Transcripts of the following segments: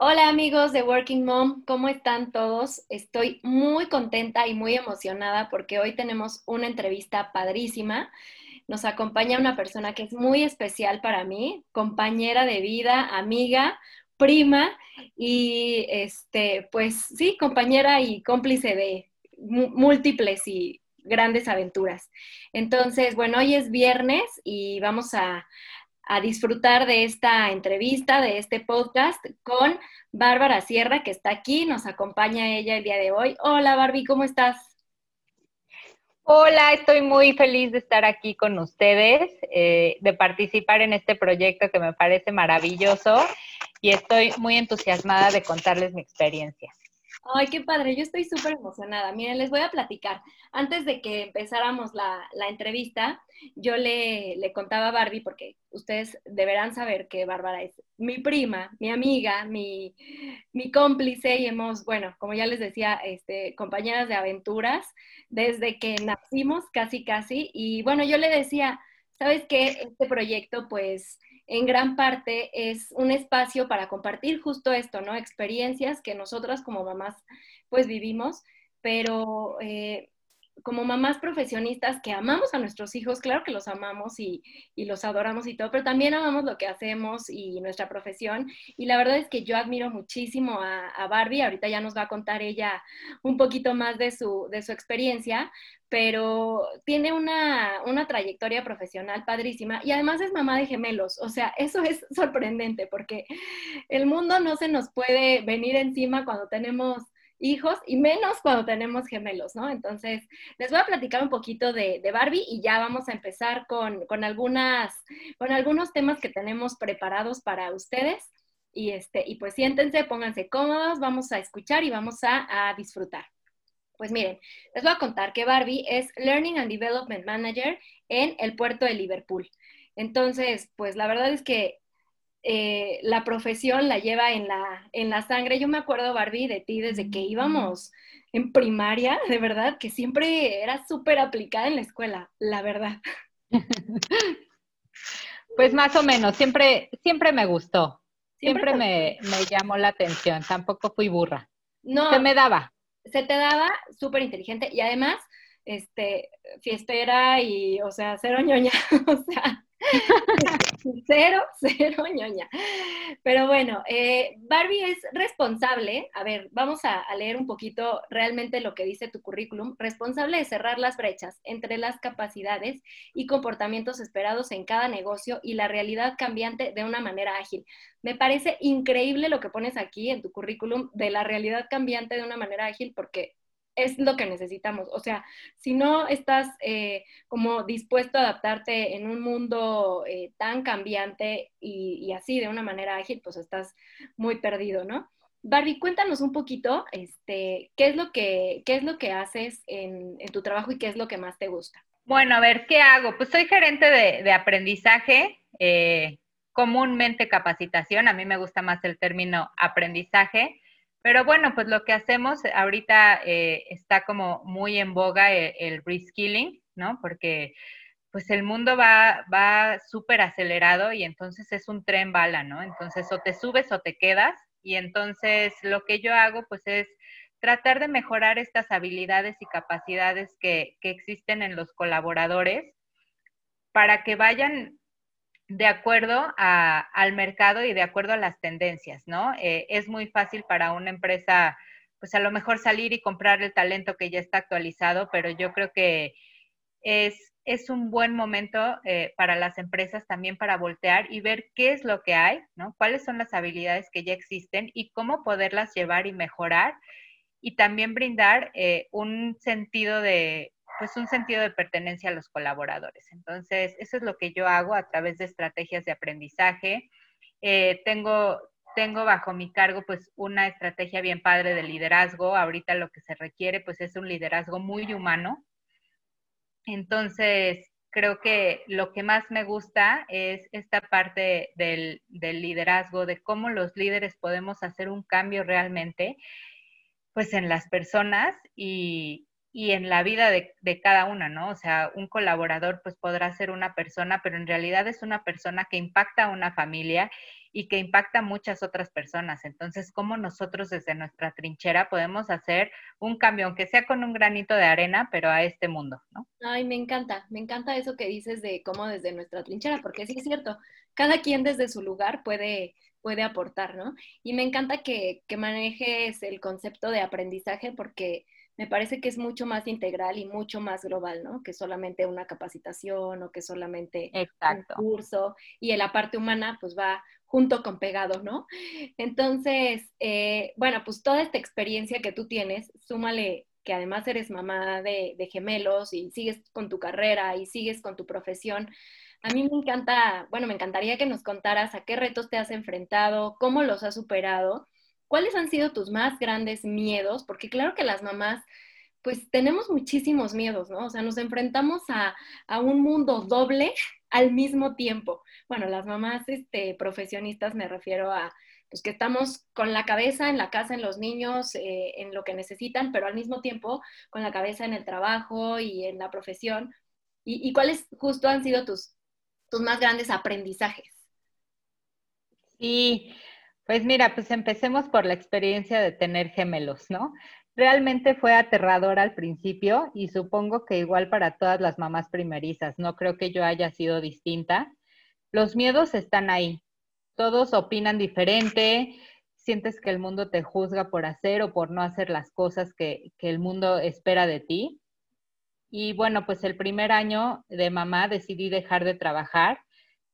Hola amigos de Working Mom, ¿cómo están todos? Estoy muy contenta y muy emocionada porque hoy tenemos una entrevista padrísima. Nos acompaña una persona que es muy especial para mí, compañera de vida, amiga, prima y este, pues sí, compañera y cómplice de múltiples y grandes aventuras. Entonces, bueno, hoy es viernes y vamos a, a disfrutar de esta entrevista, de este podcast con Bárbara Sierra, que está aquí, nos acompaña ella el día de hoy. Hola Barbie, ¿cómo estás? Hola, estoy muy feliz de estar aquí con ustedes, eh, de participar en este proyecto que me parece maravilloso y estoy muy entusiasmada de contarles mi experiencia. Ay, qué padre, yo estoy súper emocionada. Miren, les voy a platicar. Antes de que empezáramos la, entrevista, yo le, le, contaba a Barbie, porque ustedes deberán saber que Bárbara es mi prima, mi amiga, mi, mi cómplice y hemos, bueno, como ya les decía, este, compañeras de aventuras desde que nacimos, casi, casi. Y bueno, yo le decía, ¿sabes qué? Este proyecto, pues en gran parte es un espacio para compartir justo esto, ¿no? Experiencias que nosotras como mamás pues vivimos, pero eh, como mamás profesionistas que amamos a nuestros hijos, claro que los amamos y, los adoramos y todo, pero también amamos lo que hacemos y nuestra profesión. Y la verdad es que yo admiro muchísimo a, Barbie, ahorita ya nos va a contar ella un poquito más de su, de su experiencia, pero tiene una, una trayectoria profesional padrísima y además es mamá de gemelos, o sea, eso es sorprendente porque el mundo no se nos puede venir encima cuando tenemos hijos y menos cuando tenemos gemelos, ¿no? Entonces, les voy a platicar un poquito de, Barbie y ya vamos a empezar con, algunas, con algunos temas que tenemos preparados para ustedes. Y, este, y pues siéntense, pónganse cómodos, vamos a escuchar y vamos a, a disfrutar. Pues miren, les voy a contar que Barbie es Learning and Development Manager en el puerto de Liverpool. Entonces, pues la verdad es que eh, la profesión la lleva en la, en la sangre. Yo me acuerdo, Barbie, de ti desde que íbamos en primaria, de verdad, que siempre era súper aplicada en la escuela, la verdad. Pues más o menos, siempre, siempre me gustó, siempre, me, me, llamó la atención, tampoco fui burra. No. Se me daba. Se te daba súper inteligente y además, este, fiestera y, o sea, cero ñoña, o sea, cero, cero ñoña. Pero bueno, eh, Barbie es responsable, a ver, vamos a, leer un poquito realmente lo que dice tu currículum, responsable de cerrar las brechas entre las capacidades y comportamientos esperados en cada negocio y la realidad cambiante de una manera ágil. Me parece increíble lo que pones aquí en tu currículum de la realidad cambiante de una manera ágil porque es lo que necesitamos. O sea, si no estás eh, como dispuesto a adaptarte en un mundo eh, tan cambiante y, así de una manera ágil, pues estás muy perdido, ¿no? Barbie, cuéntanos un poquito, este, ¿qué es lo que, qué es lo que haces en, tu trabajo y qué es lo que más te gusta? Bueno, a ver, ¿qué hago? Pues soy gerente de, aprendizaje, eh, comúnmente capacitación, a mí me gusta más el término aprendizaje. Pero bueno, pues lo que hacemos ahorita eh, está como muy en boga el, el, reskilling, ¿no? Porque pues el mundo va, va súper acelerado y entonces es un tren bala, ¿no? Entonces o te subes o te quedas y entonces lo que yo hago pues es tratar de mejorar estas habilidades y capacidades que, que existen en los colaboradores para que vayan de acuerdo al mercado y de acuerdo a las tendencias, ¿no? Eh, es muy fácil para una empresa, pues a lo mejor salir y comprar el talento que ya está actualizado, pero yo creo que es, es un buen momento eh, para las empresas también para voltear y ver qué es lo que hay, ¿no? Cuáles son las habilidades que ya existen y cómo poderlas llevar y mejorar y también brindar eh, un sentido de pues un sentido de pertenencia a los colaboradores. Entonces, eso es lo que yo hago a través de estrategias de aprendizaje. Eh, tengo, tengo bajo mi cargo pues una estrategia bien padre de liderazgo. Ahorita lo que se requiere pues es un liderazgo muy humano. Entonces, creo que lo que más me gusta es esta parte del, del liderazgo, de cómo los líderes podemos hacer un cambio realmente pues en las personas y, y en la vida de, cada una, ¿no? O sea, un colaborador pues podrá ser una persona, pero en realidad es una persona que impacta a una familia y que impacta a muchas otras personas. Entonces, ¿cómo nosotros desde nuestra trinchera podemos hacer un cambio, aunque sea con un granito de arena, pero a este mundo, ¿no? Ay, me encanta, me encanta eso que dices de cómo desde nuestra trinchera, porque sí es cierto, cada quien desde su lugar puede, puede aportar, ¿no? Y me encanta que, que manejes el concepto de aprendizaje porque me parece que es mucho más integral y mucho más global, ¿no? Que solamente una capacitación o que solamente un curso. Y en la parte humana, pues va junto con pegado, ¿no? Entonces, eh, bueno, pues toda esta experiencia que tú tienes, súmale que además eres mamá de, de gemelos y sigues con tu carrera y sigues con tu profesión. A mí me encanta, bueno, me encantaría que nos contaras a qué retos te has enfrentado, cómo los has superado ¿cuáles han sido tus más grandes miedos? Porque claro que las mamás, pues tenemos muchísimos miedos, ¿no? O sea, nos enfrentamos a, un mundo doble al mismo tiempo. Bueno, las mamás este, profesionistas me refiero a pues que estamos con la cabeza en la casa, en los niños, eh, en lo que necesitan, pero al mismo tiempo con la cabeza en el trabajo y en la profesión. ¿Y, y cuáles justo han sido tus, tus más grandes aprendizajes? Sí, pues mira, pues empecemos por la experiencia de tener gemelos, ¿no? Realmente fue aterrador al principio y supongo que igual para todas las mamás primerizas, no creo que yo haya sido distinta. Los miedos están ahí, todos opinan diferente, sientes que el mundo te juzga por hacer o por no hacer las cosas que, que el mundo espera de ti. Y bueno, pues el primer año de mamá decidí dejar de trabajar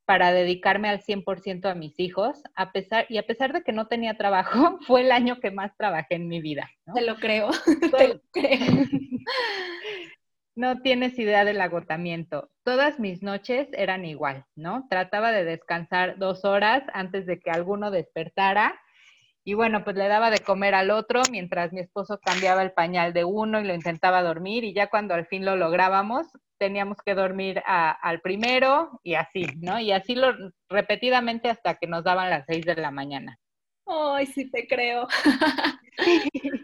para dedicarme al 100% a mis hijos, a pesar, y a pesar de que no tenía trabajo, fue el año que más trabajé en mi vida. Te lo creo, te lo creo. No tienes idea del agotamiento. Todas mis noches eran igual, ¿no? Trataba de descansar dos horas antes de que alguno despertara y bueno, pues le daba de comer al otro mientras mi esposo cambiaba el pañal de uno y lo intentaba dormir y ya cuando al fin lo lográbamos, teníamos que dormir al primero y así, ¿no? Y así lo repetidamente hasta que nos daban las seis de la mañana. Ay, sí te creo.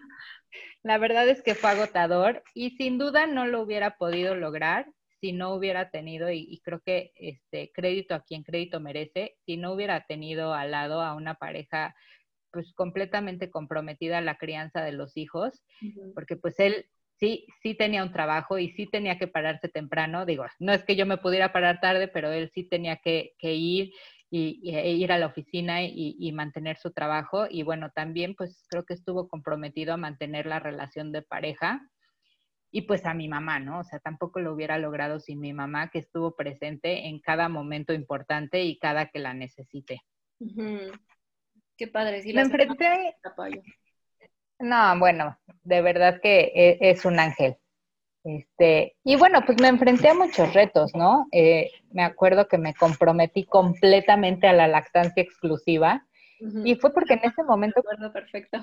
La verdad es que fue agotador y sin duda no lo hubiera podido lograr si no hubiera tenido, y, y, creo que este crédito a quien crédito merece, si no hubiera tenido al lado a una pareja pues completamente comprometida a la crianza de los hijos, porque pues él sí, sí tenía un trabajo y sí tenía que pararse temprano. Digo, no es que yo me pudiera parar tarde, pero él sí tenía que, ir y, e ir a la oficina y, mantener su trabajo. Y bueno, también pues creo que estuvo comprometido a mantener la relación de pareja. Y pues a mi mamá, ¿no? O sea, tampoco lo hubiera logrado sin mi mamá, que estuvo presente en cada momento importante y cada que la necesite. Qué padre. Sí, Me enfrenté... No, bueno, de verdad que e, es, un ángel. Este, y bueno, pues me enfrenté a muchos retos, ¿no? Eh, me acuerdo que me comprometí completamente a la lactancia exclusiva y fue porque en ese momento... Acuerdo perfecto.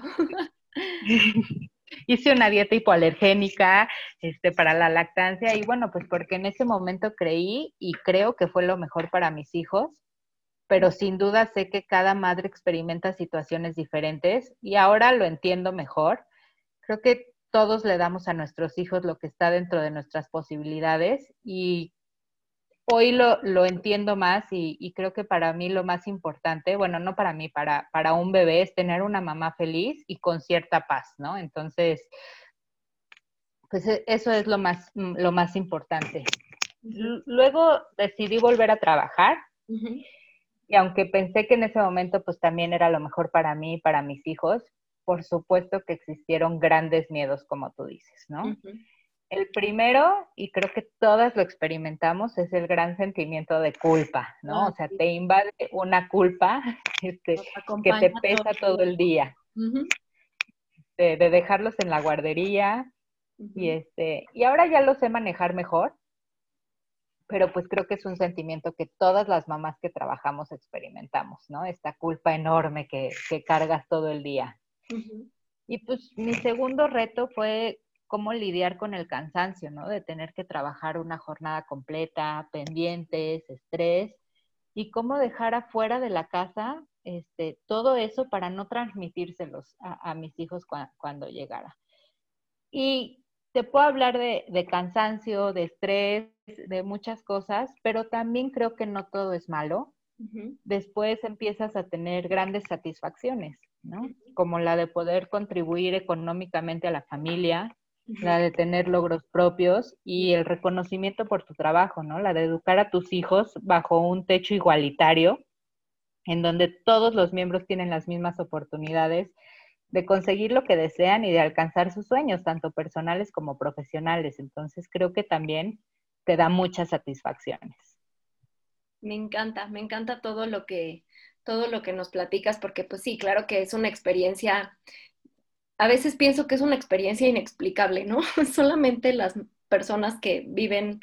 hice una dieta hipoalergénica este, para la lactancia y bueno, pues porque en ese momento creí y creo que fue lo mejor para mis hijos pero sin duda sé que cada madre experimenta situaciones diferentes y ahora lo entiendo mejor. Creo que todos le damos a nuestros hijos lo que está dentro de nuestras posibilidades y hoy lo, lo entiendo más y, creo que para mí lo más importante, bueno, no para mí, para, para un bebé es tener una mamá feliz y con cierta paz, ¿no? Entonces, pues e, eso es lo más, lo más importante. Luego decidí volver a trabajar. Y aunque pensé que en ese momento pues también era lo mejor para mí y para mis hijos, por supuesto que existieron grandes miedos, como tú dices, ¿no? El primero, y creo que todas lo experimentamos, es el gran sentimiento de culpa, ¿no? Ah, o sea, te invade una culpa este, que te pesa todo, el día. de, dejarlos en la guardería. Y este, y ahora ya lo sé manejar mejor pero pues creo que es un sentimiento que todas las mamás que trabajamos experimentamos, ¿no? Esta culpa enorme que, cargas todo el día. Y pues mi segundo reto fue cómo lidiar con el cansancio, ¿no? De tener que trabajar una jornada completa, pendientes, estrés, y cómo dejar afuera de la casa este, todo eso para no transmitírselos a, mis hijos cuando llegara. Y te puedo hablar de, cansancio, de estrés, de muchas cosas, pero también creo que no todo es malo. después empiezas a tener grandes satisfacciones, ¿no? Como la de poder contribuir económicamente a la familia, la de tener logros propios y el reconocimiento por tu trabajo, ¿no? La de educar a tus hijos bajo un techo igualitario, en donde todos los miembros tienen las mismas oportunidades de conseguir lo que desean y de alcanzar sus sueños, tanto personales como profesionales. Entonces, creo que también te da muchas satisfacciones. Me encanta, me encanta todo lo que todo lo que nos platicas porque pues sí, claro que es una experiencia a veces pienso que es una experiencia inexplicable, ¿no? Solamente las personas que viven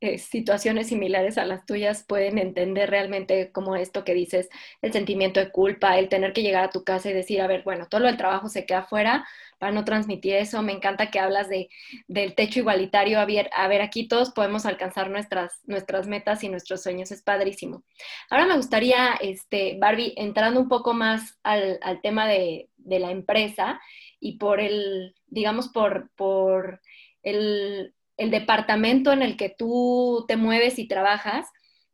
eh, situaciones similares a las tuyas pueden entender realmente como esto que dices, el sentimiento de culpa, el tener que llegar a tu casa y decir, a ver, bueno, todo el trabajo se queda afuera para no transmitir eso. Me encanta que hablas de, del techo igualitario. A ver, a ver, aquí todos podemos alcanzar nuestras, nuestras metas y nuestros sueños. Es padrísimo. Ahora me gustaría, este, Barbie, entrando un poco más al, al tema de, de la empresa y por el, digamos, por, por el, el departamento en el que tú te mueves y trabajas,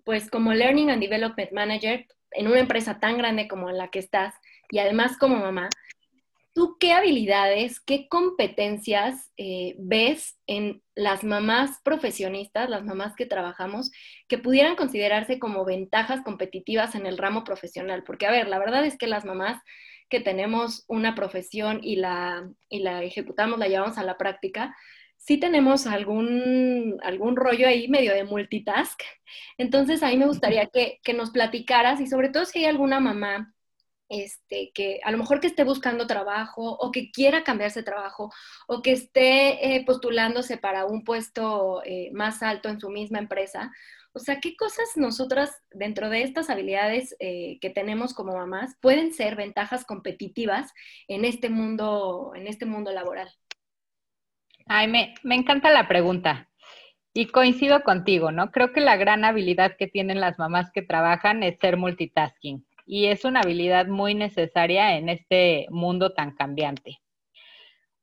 pues como Learning and Development Manager en una empresa tan grande como la que estás y además como mamá, ¿tú qué habilidades, qué competencias eh, ves en las mamás profesionistas, las mamás que trabajamos, que pudieran considerarse como ventajas competitivas en el ramo profesional? Porque, a ver, la verdad es que las mamás que tenemos una profesión y la, y la ejecutamos, la llevamos a la práctica, sí tenemos algún, algún rollo ahí medio de multitask. Entonces, ahí me gustaría que, que, nos platicaras y sobre todo si hay alguna mamá este, que a lo mejor que esté buscando trabajo o que quiera cambiarse de trabajo o que esté eh, postulándose para un puesto eh, más alto en su misma empresa. O sea, ¿qué cosas nosotras dentro de estas habilidades eh, que tenemos como mamás pueden ser ventajas competitivas en este mundo, en este mundo laboral? Ay, me, me encanta la pregunta. Y coincido contigo, ¿no? Creo que la gran habilidad que tienen las mamás que trabajan es ser multitasking. Y es una habilidad muy necesaria en este mundo tan cambiante.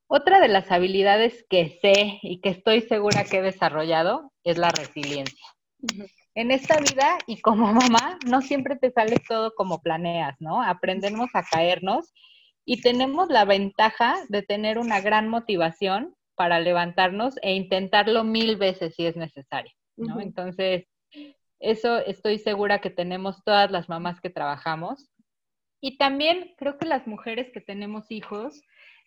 Otra de las habilidades que sé y que estoy segura que he desarrollado es la resiliencia. En esta vida y como mamá, no siempre te sale todo como planeas, ¿no? Aprendemos a caernos y tenemos la ventaja de tener una gran motivación para levantarnos e intentarlo mil veces si es necesario, ¿no? Entonces, eso estoy segura que tenemos todas las mamás que trabajamos. Y también creo que las mujeres que tenemos hijos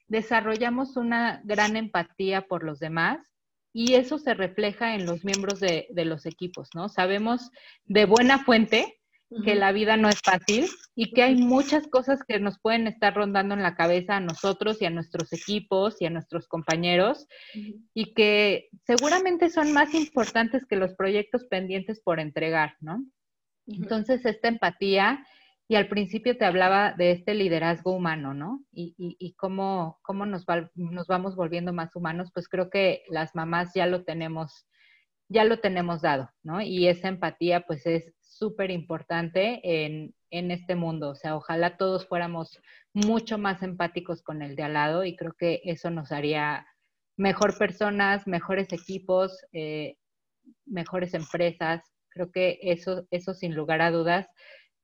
desarrollamos una gran empatía por los demás y eso se refleja en los miembros de, de los equipos, ¿no? Sabemos de buena fuente que la vida no es fácil y que hay muchas cosas que nos pueden estar rondando en la cabeza a nosotros y a nuestros equipos y a nuestros compañeros y que seguramente son más importantes que los proyectos pendientes por entregar, ¿no? Entonces, esta empatía, y al principio te hablaba de este liderazgo humano, ¿no? Y, y, cómo, cómo nos, nos vamos volviendo más humanos, pues creo que las mamás ya lo tenemos ya lo tenemos dado, ¿no? Y esa empatía pues es súper importante en, en, este mundo. O sea, ojalá todos fuéramos mucho más empáticos con el de al lado y creo que eso nos haría mejor personas, mejores equipos, eh, mejores empresas. Creo que eso, eso sin lugar a dudas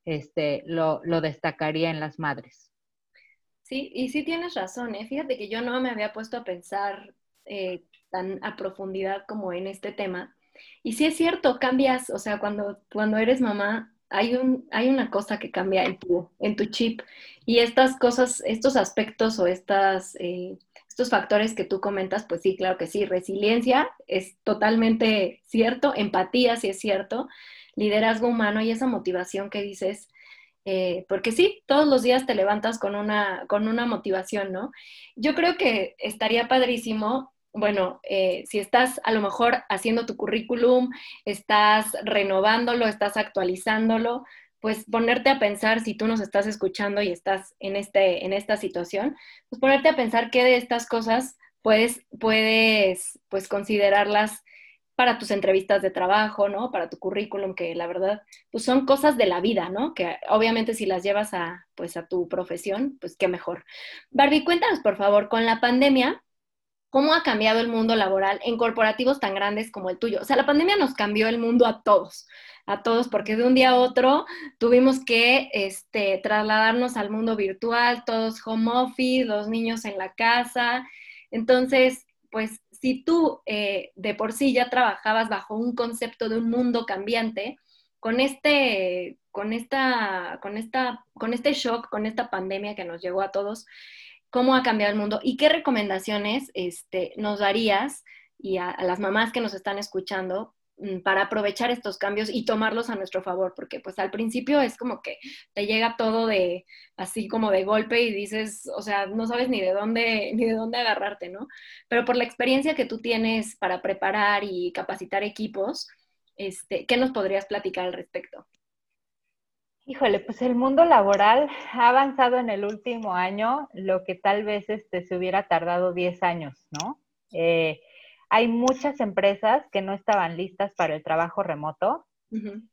este, lo, lo destacaría en las madres. Sí, y sí tienes razón. ¿eh? Fíjate que yo no me había puesto a pensar eh, tan a profundidad como en este tema. Y sí es cierto, cambias, o sea, cuando, cuando eres mamá, hay, un, hay una cosa que cambia en tu, en tu chip. Y estas cosas, estos aspectos o estas, eh, estos factores que tú comentas, pues sí, claro que sí. Resiliencia es totalmente cierto, empatía sí es cierto, liderazgo humano y esa motivación que dices, eh, porque sí, todos los días te levantas con una, con una motivación, ¿no? Yo creo que estaría padrísimo bueno, eh, si estás a lo mejor haciendo tu currículum, estás renovándolo, estás actualizándolo, pues ponerte a pensar, si tú nos estás escuchando y estás en, este, en esta situación, pues ponerte a pensar qué de estas cosas puedes, puedes pues considerarlas para tus entrevistas de trabajo, ¿no? Para tu currículum, que la verdad, pues son cosas de la vida, ¿no? Que obviamente si las llevas a, pues a tu profesión, pues qué mejor. Barbie, cuéntanos, por favor, con la pandemia, ¿Cómo ha cambiado el mundo laboral en corporativos tan grandes como el tuyo? O sea, la pandemia nos cambió el mundo a todos, a todos, porque de un día a otro tuvimos que este, trasladarnos al mundo virtual, todos home office, los niños en la casa. Entonces, pues si tú eh, de por sí ya trabajabas bajo un concepto de un mundo cambiante, con este, con esta, con esta, con este shock, con esta pandemia que nos llegó a todos, cómo ha cambiado el mundo y qué recomendaciones este, nos darías y a, las mamás que nos están escuchando mm, para aprovechar estos cambios y tomarlos a nuestro favor, porque pues al principio es como que te llega todo de así como de golpe y dices, o sea, no sabes ni de dónde ni de dónde agarrarte, ¿no? Pero por la experiencia que tú tienes para preparar y capacitar equipos, este, ¿qué nos podrías platicar al respecto? Híjole, pues el mundo laboral ha avanzado en el último año lo que tal vez este, se hubiera tardado 10 años, ¿no? Eh, hay muchas empresas que no estaban listas para el trabajo remoto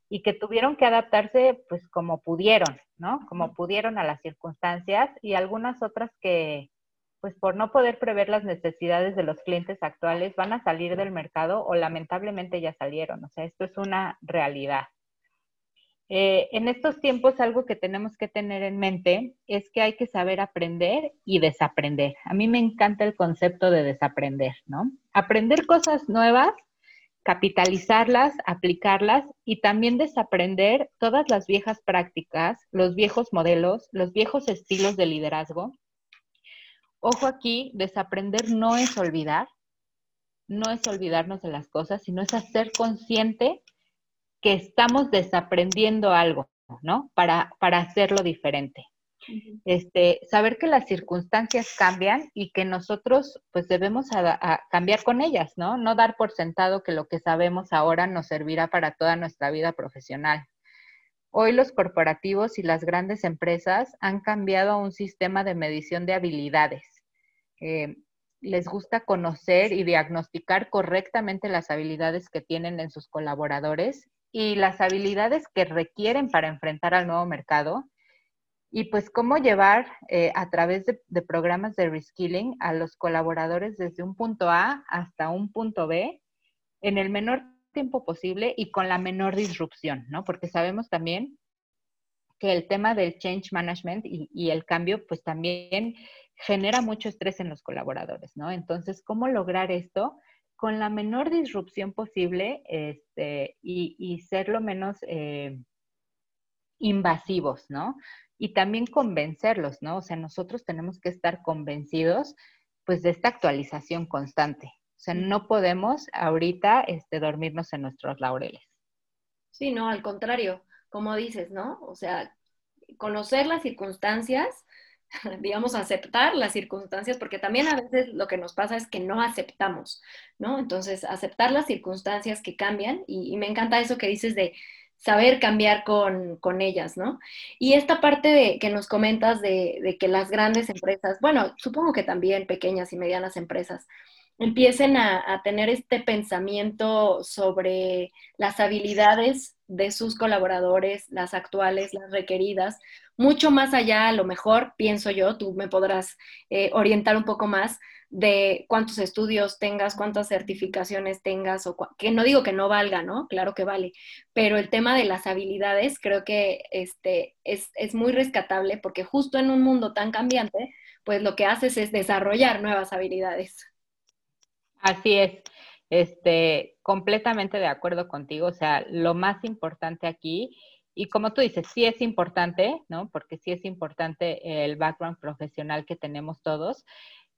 y que tuvieron que adaptarse pues como pudieron, ¿no? Como pudieron a las circunstancias y algunas otras que pues por no poder prever las necesidades de los clientes actuales van a salir del mercado o lamentablemente ya salieron. O sea, esto es una realidad. Eh, en estos tiempos algo que tenemos que tener en mente es que hay que saber aprender y desaprender. A mí me encanta el concepto de desaprender, ¿no? Aprender cosas nuevas, capitalizarlas, aplicarlas y también desaprender todas las viejas prácticas, los viejos modelos, los viejos estilos de liderazgo. Ojo aquí, desaprender no es olvidar, no es olvidarnos de las cosas, sino es hacer consciente que estamos desaprendiendo algo, ¿no? Para, para hacerlo diferente. Este, saber que las circunstancias cambian y que nosotros pues debemos cambiar con ellas, ¿no? No dar por sentado que lo que sabemos ahora nos servirá para toda nuestra vida profesional. Hoy los corporativos y las grandes empresas han cambiado a un sistema de medición de habilidades. Eh, les gusta conocer y diagnosticar correctamente las habilidades que tienen en sus colaboradores y las habilidades que requieren para enfrentar al nuevo mercado y pues cómo llevar eh, a través de, programas de reskilling a los colaboradores desde un punto A hasta un punto B en el menor tiempo posible y con la menor disrupción, ¿no? Porque sabemos también que el tema del change management y, y el cambio pues también genera mucho estrés en los colaboradores, ¿no? Entonces, ¿cómo lograr esto? Con la menor disrupción posible este, y, ser lo menos eh, invasivos, ¿no? Y también convencerlos, ¿no? O sea, nosotros tenemos que estar convencidos, pues, de esta actualización constante. O sea, no podemos ahorita este, dormirnos en nuestros laureles. Sí, no, al contrario, como dices, ¿no? O sea, conocer las circunstancias, digamos, aceptar las circunstancias, porque también a veces lo que nos pasa es que no aceptamos, ¿no? Entonces, aceptar las circunstancias que cambian, y, me encanta eso que dices de saber cambiar con, ellas, ¿no? Y esta parte de, que nos comentas de, de que las grandes empresas, bueno, supongo que también pequeñas y medianas empresas, empiecen a, tener este pensamiento sobre las habilidades de sus colaboradores, las actuales, las requeridas, mucho más allá, a lo mejor, pienso yo, tú me podrás eh, orientar un poco más de cuántos estudios tengas, cuántas certificaciones tengas, o que no digo que no valga, ¿no? Claro que vale, pero el tema de las habilidades creo que este, es, es muy rescatable porque justo en un mundo tan cambiante, pues lo que haces es desarrollar nuevas habilidades. Así es, este, completamente de acuerdo contigo. O sea, lo más importante aquí, y como tú dices, sí es importante, ¿no? Porque sí es importante el background profesional que tenemos todos.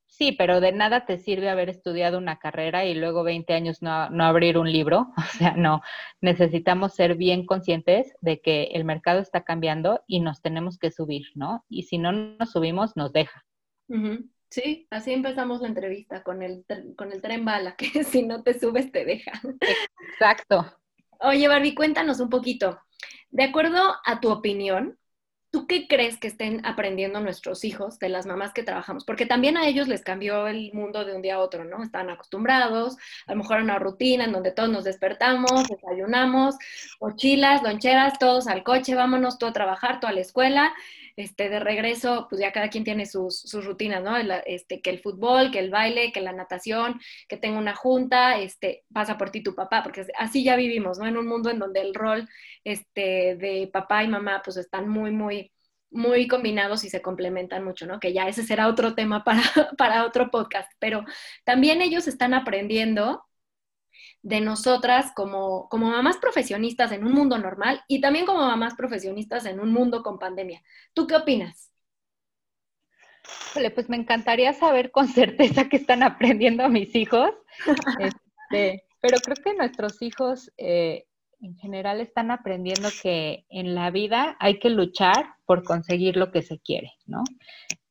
Sí, pero de nada te sirve haber estudiado una carrera y luego 20 años no, no, abrir un libro. O sea, no, necesitamos ser bien conscientes de que el mercado está cambiando y nos tenemos que subir, ¿no? Y si no nos subimos, nos deja. Sí, así empezamos la entrevista con el, con el tren bala, que si no te subes te deja. Exacto. Oye, Barbie, cuéntanos un poquito. De acuerdo a tu opinión, ¿tú qué crees que estén aprendiendo nuestros hijos de las mamás que trabajamos? Porque también a ellos les cambió el mundo de un día a otro, ¿no? Están acostumbrados, a lo mejor a una rutina en donde todos nos despertamos, desayunamos, mochilas, loncheras, todos al coche, vámonos, tú a trabajar, tú a la escuela, este, de regreso, pues ya cada quien tiene sus, sus rutinas, ¿no? este, que el fútbol, que el baile, que la natación, que tenga una junta, este, pasa por ti tu papá, porque así ya vivimos, ¿no? En un mundo en donde el rol este, de papá y mamá, pues están muy, muy, muy combinados y se complementan mucho, ¿no? Que ya ese será otro tema para, para otro podcast, pero también ellos están aprendiendo de nosotras como, como mamás profesionistas en un mundo normal y también como mamás profesionistas en un mundo con pandemia. ¿Tú qué opinas? pues me encantaría saber con certeza que están aprendiendo mis hijos, este, pero creo que nuestros hijos eh, en general están aprendiendo que en la vida hay que luchar por conseguir lo que se quiere, ¿no?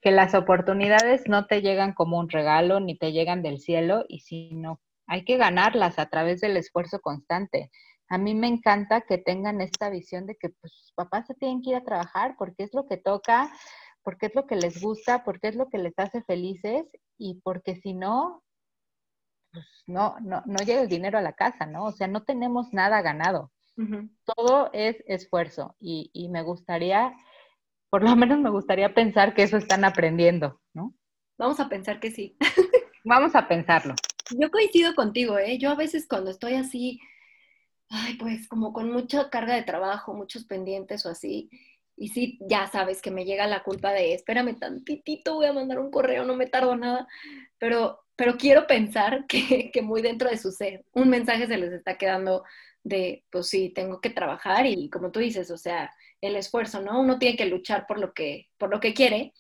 Que las oportunidades no te llegan como un regalo ni te llegan del cielo, y sino hay que ganarlas a través del esfuerzo constante. A mí me encanta que tengan esta visión de que pues, sus papás se tienen que ir a trabajar porque es lo que toca, porque es lo que les gusta, porque es lo que les hace felices y porque si no, pues no, no, no llega el dinero a la casa, ¿no? O sea, no tenemos nada ganado. Todo es esfuerzo y, y me gustaría, por lo menos me gustaría pensar que eso están aprendiendo, ¿no? Vamos a pensar que sí. Vamos a pensarlo. Yo coincido contigo, ¿eh? Yo a veces cuando estoy así, ay, pues como con mucha carga de trabajo, muchos pendientes o así, y sí, ya sabes que me llega la culpa de, espérame tantitito, voy a mandar un correo, no me tardo nada, pero, pero quiero pensar que, que muy dentro de su ser, un mensaje se les está quedando de, pues sí, tengo que trabajar y como tú dices, o sea, el esfuerzo, ¿no? Uno tiene que luchar por lo que, por lo que quiere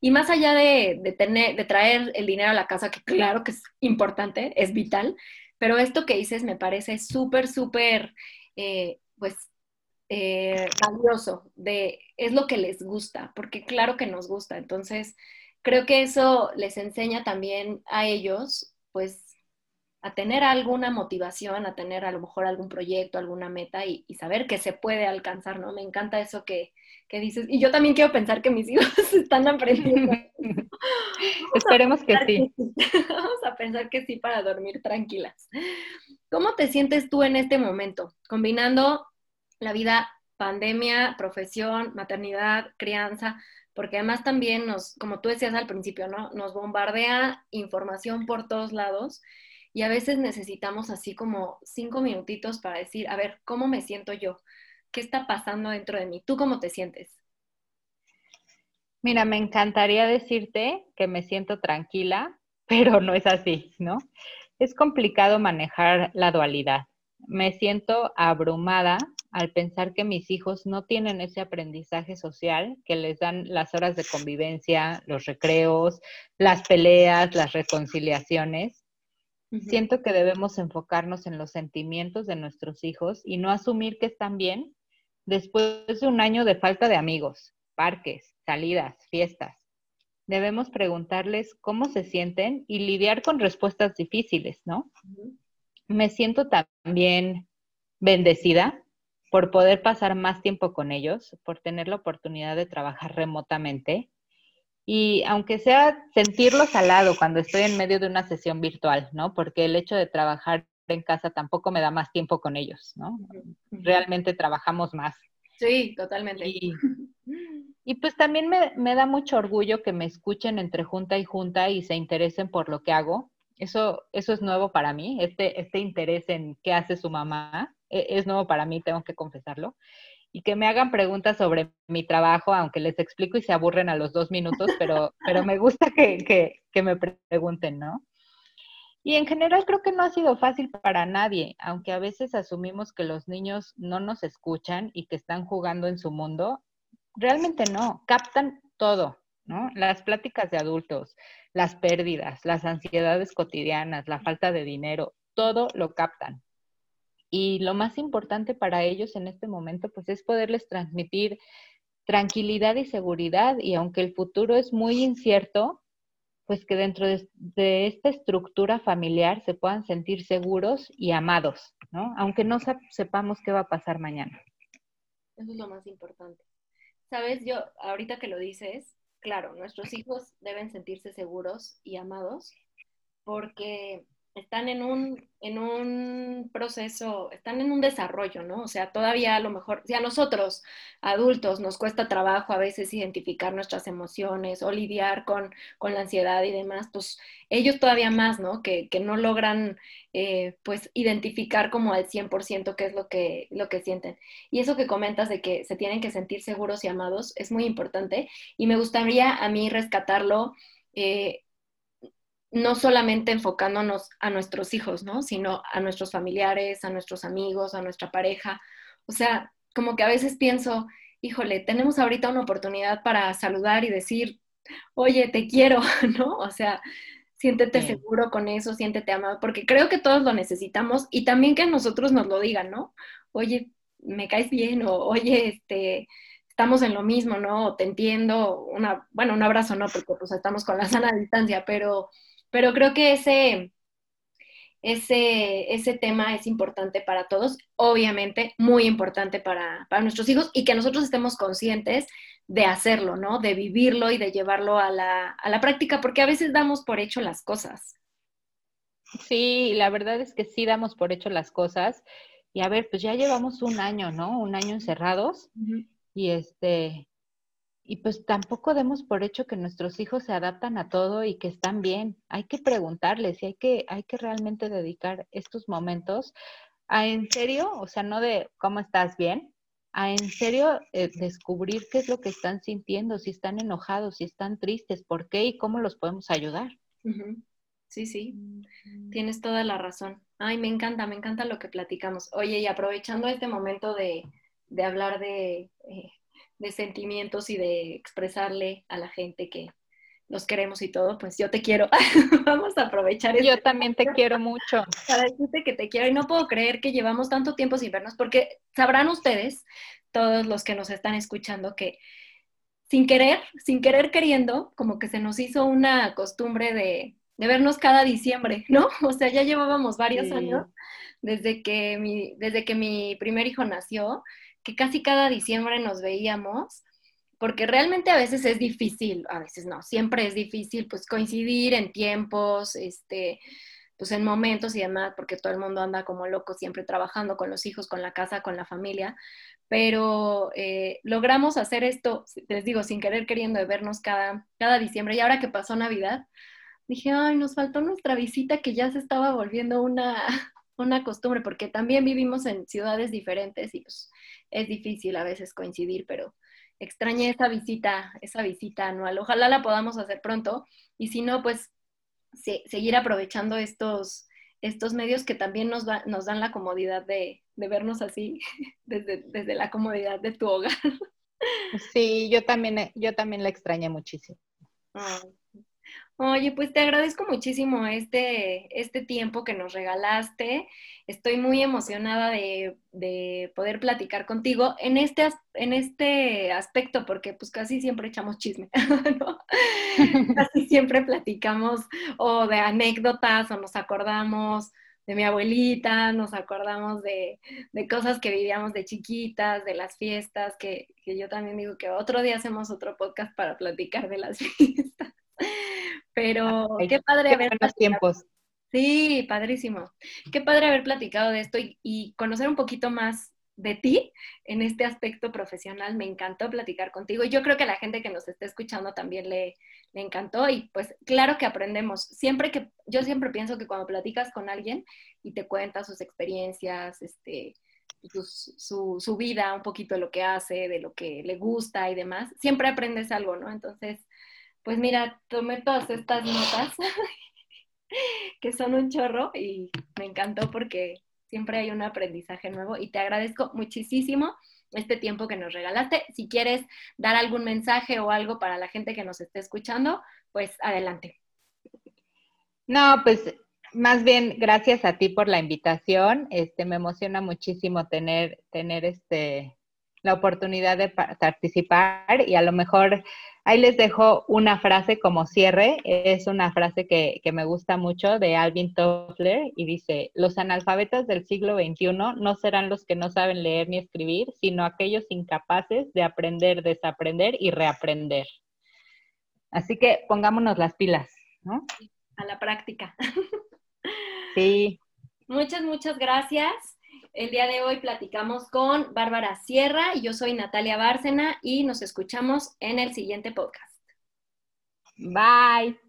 y más allá de, tener, de traer el dinero a la casa, que claro que es importante, es vital, pero esto que dices me parece súper, súper, eh, pues, eh, valioso, de, es lo que les gusta, porque claro que nos gusta. Entonces, creo que eso les enseña también a ellos, pues, a tener alguna motivación, a tener a lo mejor algún proyecto, alguna meta y, saber que se puede alcanzar, ¿no? Me encanta eso que, dices. Y yo también quiero pensar que mis hijos están aprendiendo. Esperemos que sí. Vamos a pensar que sí para dormir tranquilas. ¿Cómo te sientes tú en este momento? Combinando la vida pandemia, profesión, maternidad, crianza, porque además también nos, como tú decías al principio, ¿no? Nos bombardea información por todos lados y a veces necesitamos así como cinco minutitos para decir, a ver, ¿cómo me siento yo? ¿Qué está pasando dentro de mí? ¿Tú cómo te sientes? Mira, me encantaría decirte que me siento tranquila, pero no es así, ¿no? Es complicado manejar la dualidad. Me siento abrumada al pensar que mis hijos no tienen ese aprendizaje social que les dan las horas de convivencia, los recreos, las peleas, las reconciliaciones. Siento que debemos enfocarnos en los sentimientos de nuestros hijos y no asumir que están bien después de un año de falta de amigos, parques, salidas, fiestas. Debemos preguntarles cómo se sienten y lidiar con respuestas difíciles, ¿no? Me siento también bendecida por poder pasar más tiempo con ellos, por tener la oportunidad de trabajar remotamente y aunque sea sentirlos al lado cuando estoy en medio de una sesión virtual, ¿no? Porque el hecho de trabajar en casa tampoco me da más tiempo con ellos, ¿no? Realmente trabajamos más. Sí, totalmente. Y, pues también me, me, da mucho orgullo que me escuchen entre junta y junta y se interesen por lo que hago. Eso, eso es nuevo para mí, este, este interés en qué hace su mamá, e, es nuevo para mí, tengo que confesarlo y que me hagan preguntas sobre mi trabajo, aunque les explico y se aburren a los dos minutos, pero, pero me gusta que, que, me pregunten, ¿no? Y en general creo que no ha sido fácil para nadie, aunque a veces asumimos que los niños no nos escuchan y que están jugando en su mundo, realmente no, captan todo, ¿no? Las pláticas de adultos, las pérdidas, las ansiedades cotidianas, la falta de dinero, todo lo captan. Y lo más importante para ellos en este momento, pues es poderles transmitir tranquilidad y seguridad. Y aunque el futuro es muy incierto, pues que dentro de, esta estructura familiar se puedan sentir seguros y amados, ¿no? Aunque no sepamos qué va a pasar mañana. Eso es lo más importante. Sabes, yo ahorita que lo dices, claro, nuestros hijos deben sentirse seguros y amados porque están en un, en un proceso, están en un desarrollo, ¿no? O sea, todavía a lo mejor, si a nosotros, adultos, nos cuesta trabajo a veces identificar nuestras emociones o lidiar con, con la ansiedad y demás, pues ellos todavía más, ¿no? Que, que no logran, eh, pues, identificar como al 100% qué es lo que, lo que sienten. Y eso que comentas de que se tienen que sentir seguros y amados es muy importante y me gustaría a mí rescatarlo. Eh, no solamente enfocándonos a nuestros hijos, ¿no? Sino a nuestros familiares, a nuestros amigos, a nuestra pareja. O sea, como que a veces pienso, híjole, tenemos ahorita una oportunidad para saludar y decir, oye, te quiero, ¿no? O sea, siéntete seguro con eso, siéntete amado, porque creo que todos lo necesitamos y también que nosotros nos lo digan, ¿no? Oye, me caes bien o oye, este, estamos en lo mismo, ¿no? O te entiendo, una, bueno, un abrazo no, porque pues estamos con la sana distancia, pero pero creo que ese, ese, ese tema es importante para todos, obviamente muy importante para, nuestros hijos y que nosotros estemos conscientes de hacerlo, ¿no? De vivirlo y de llevarlo a la, a la práctica, porque a veces damos por hecho las cosas. Sí, la verdad es que sí damos por hecho las cosas. Y a ver, pues ya llevamos un año, ¿no? Un año encerrados. Y este, y pues tampoco demos por hecho que nuestros hijos se adaptan a todo y que están bien. Hay que preguntarles y hay que, hay que realmente dedicar estos momentos a en serio, o sea, no de cómo estás bien, a en serio eh, descubrir qué es lo que están sintiendo, si están enojados, si están tristes, por qué y cómo los podemos ayudar. Sí, sí, tienes toda la razón. Ay, me encanta, me encanta lo que platicamos. Oye, y aprovechando este momento de, de hablar de eh, de sentimientos y de expresarle a la gente que nos queremos y todo, pues yo te quiero. Vamos a aprovechar Yo este también te quiero mucho. Para decirte que te quiero y no puedo creer que llevamos tanto tiempo sin vernos porque sabrán ustedes, todos los que nos están escuchando, que sin querer, sin querer queriendo, como que se nos hizo una costumbre de, de vernos cada diciembre, ¿no? O sea, ya llevábamos varios años desde que, mi, desde que mi primer hijo nació que casi cada diciembre nos veíamos, porque realmente a veces es difícil, a veces no, siempre es difícil pues coincidir en tiempos, este, pues en momentos y demás, porque todo el mundo anda como loco siempre trabajando con los hijos, con la casa, con la familia, pero eh, logramos hacer esto, les digo, sin querer queriendo de vernos cada, cada diciembre y ahora que pasó Navidad, dije, ay, nos faltó nuestra visita que ya se estaba volviendo una, una costumbre, porque también vivimos en ciudades diferentes y pues es difícil a veces coincidir, pero extrañé esa visita, esa visita anual. Ojalá la podamos hacer pronto y si no, pues seguir aprovechando estos, estos medios que también nos, nos dan la comodidad de, vernos así desde, desde, la comodidad de tu hogar. Sí, yo también, yo también la extrañé muchísimo. Oye, pues te agradezco muchísimo este, este tiempo que nos regalaste. Estoy muy emocionada de, poder platicar contigo en este, en este aspecto, porque pues casi siempre echamos chisme, ¿no? casi siempre platicamos o de anécdotas o nos acordamos de mi abuelita, nos acordamos de, cosas que vivíamos de chiquitas, de las fiestas, que, que yo también digo que otro día hacemos otro podcast para platicar de las fiestas. Pero qué padre haber platicado. tiempos. Sí, padrísimo. Qué padre haber platicado de esto y, conocer un poquito más de ti en este aspecto profesional. Me encantó platicar contigo. y Yo creo que a la gente que nos esté escuchando también le, le encantó y pues claro que aprendemos. Siempre que, yo siempre pienso que cuando platicas con alguien y te cuenta sus experiencias, este, su, su, vida, un poquito de lo que hace, de lo que le gusta y demás, siempre aprendes algo, ¿no? Entonces, pues mira, tomé todas estas notas que son un chorro y me encantó porque siempre hay un aprendizaje nuevo y te agradezco muchísimo este tiempo que nos regalaste. Si quieres dar algún mensaje o algo para la gente que nos esté escuchando, pues adelante. No, pues más bien gracias a ti por la invitación. Este me emociona muchísimo tener tener este la oportunidad de participar y a lo mejor ahí les dejo una frase como cierre. Es una frase que, me gusta mucho de Alvin Toffler y dice, los analfabetas del siglo XXI no serán los que no saben leer ni escribir, sino aquellos incapaces de aprender, desaprender y reaprender. Así que pongámonos las pilas, ¿no? A la práctica. Sí. Muchas, muchas gracias. El día de hoy platicamos con Bárbara Sierra y yo soy Natalia Bárcena y nos escuchamos en el siguiente podcast. Bye.